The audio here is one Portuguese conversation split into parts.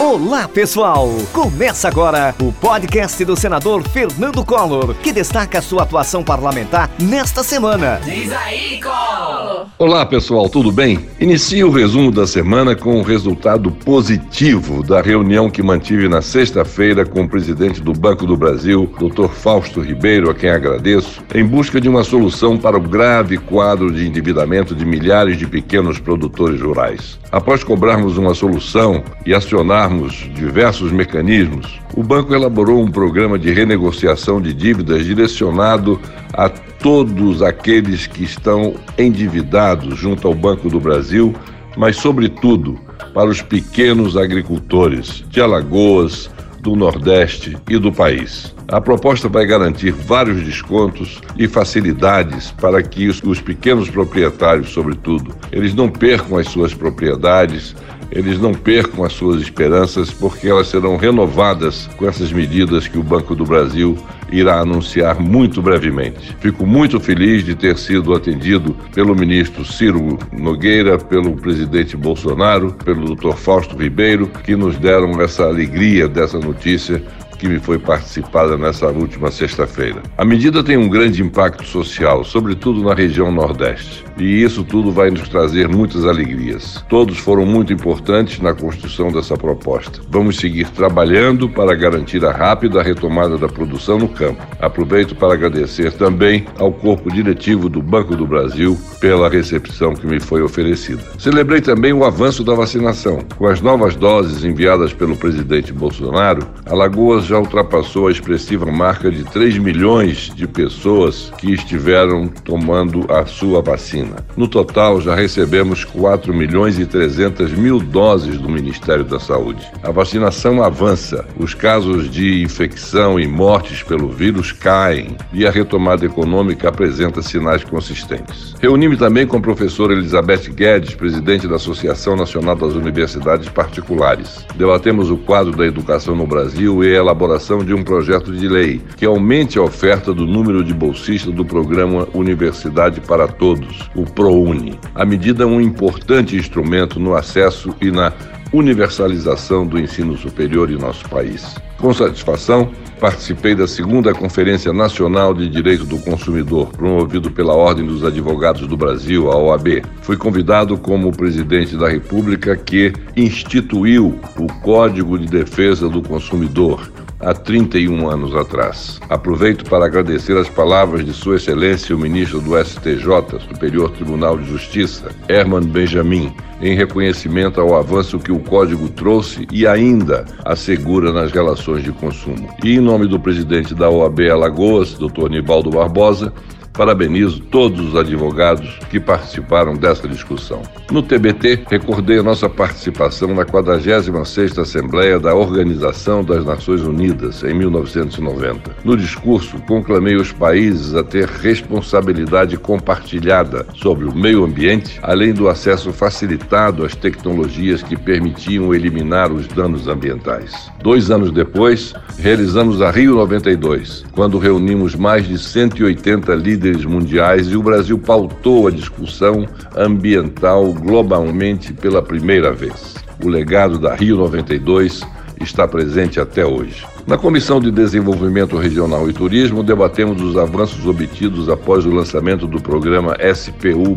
Olá, pessoal! Começa agora o podcast do senador Fernando Collor, que destaca sua atuação parlamentar nesta semana. Diz aí, Collor! Olá, pessoal, tudo bem? Inicio o resumo da semana com o resultado positivo da reunião que mantive na sexta-feira com o presidente do Banco do Brasil, Dr. Fausto Ribeiro, a quem agradeço, em busca de uma solução para o grave quadro de endividamento de milhares de pequenos produtores rurais. Após cobrarmos uma solução e acionarmos diversos mecanismos, o banco elaborou um programa de renegociação de dívidas direcionado a todos aqueles que estão endividados junto ao Banco do Brasil, mas, sobretudo, para os pequenos agricultores de Alagoas, do Nordeste e do país. A proposta vai garantir vários descontos e facilidades para que os, os pequenos proprietários, sobretudo, eles não percam as suas propriedades, eles não percam as suas esperanças, porque elas serão renovadas com essas medidas que o Banco do Brasil irá anunciar muito brevemente. Fico muito feliz de ter sido atendido pelo ministro Ciro Nogueira, pelo presidente Bolsonaro, pelo Dr. Fausto Ribeiro, que nos deram essa alegria dessa notícia que me foi participada nessa última sexta-feira. A medida tem um grande impacto social, sobretudo na região Nordeste, e isso tudo vai nos trazer muitas alegrias. Todos foram muito importantes na construção dessa proposta. Vamos seguir trabalhando para garantir a rápida retomada da produção no campo. Aproveito para agradecer também ao corpo diretivo do Banco do Brasil pela recepção que me foi oferecida. Celebrei também o avanço da vacinação. Com as novas doses enviadas pelo presidente Bolsonaro, Alagoas já ultrapassou a expressiva marca de 3 milhões de pessoas que estiveram tomando a sua vacina. No total, já recebemos 4 milhões e 300 mil doses do Ministério da Saúde. A vacinação avança, os casos de infecção e mortes pelo vírus caem e a retomada econômica apresenta sinais consistentes. Reuni-me também com a professora Elizabeth Guedes, presidente da Associação Nacional das Universidades Particulares. Debatemos o quadro da educação no Brasil e ela elaboração de um projeto de lei que aumente a oferta do número de bolsistas do programa Universidade para Todos, o ProUni. A medida é um importante instrumento no acesso e na universalização do ensino superior em nosso país. Com satisfação, participei da segunda Conferência Nacional de Direito do Consumidor, promovido pela Ordem dos Advogados do Brasil, a OAB. Fui convidado como presidente da República que instituiu o Código de Defesa do Consumidor, há 31 anos atrás. Aproveito para agradecer as palavras de Sua Excelência, o ministro do STJ, Superior Tribunal de Justiça, Herman Benjamin, em reconhecimento ao avanço que o Código trouxe e ainda assegura nas relações de consumo. E em nome do presidente da OAB Alagoas, Dr. Nivaldo Barbosa, Parabenizo todos os advogados que participaram dessa discussão. No TBT, recordei a nossa participação na 46ª Assembleia da Organização das Nações Unidas, em 1990. No discurso, conclamei os países a ter responsabilidade compartilhada sobre o meio ambiente, além do acesso facilitado às tecnologias que permitiam eliminar os danos ambientais. Dois anos depois, realizamos a Rio 92, quando reunimos mais de 180 líderes líderes mundiais e o Brasil pautou a discussão ambiental globalmente pela primeira vez. O legado da Rio 92 está presente até hoje. Na Comissão de Desenvolvimento Regional e Turismo, debatemos os avanços obtidos após o lançamento do programa SPU.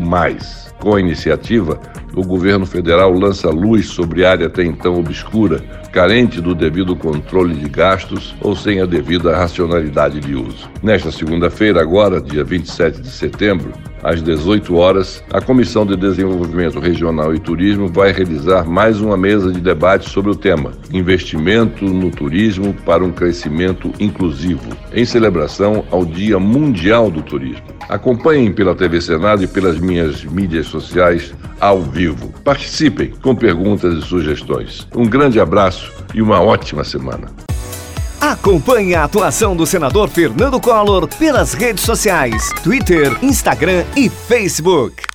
Com a iniciativa, o governo federal lança luz sobre área até então obscura, carente do devido controle de gastos ou sem a devida racionalidade de uso. Nesta segunda-feira, agora, dia 27 de setembro, às 18 horas, a Comissão de Desenvolvimento Regional e Turismo vai realizar mais uma mesa de debate sobre o tema Investimento no Turismo para um Crescimento Inclusivo, em celebração ao Dia Mundial do Turismo. Acompanhem pela TV Senado e pelas minhas mídias sociais ao vivo. Participem com perguntas e sugestões. Um grande abraço e uma ótima semana. Acompanhe a atuação do senador Fernando Collor pelas redes sociais: Twitter, Instagram e Facebook.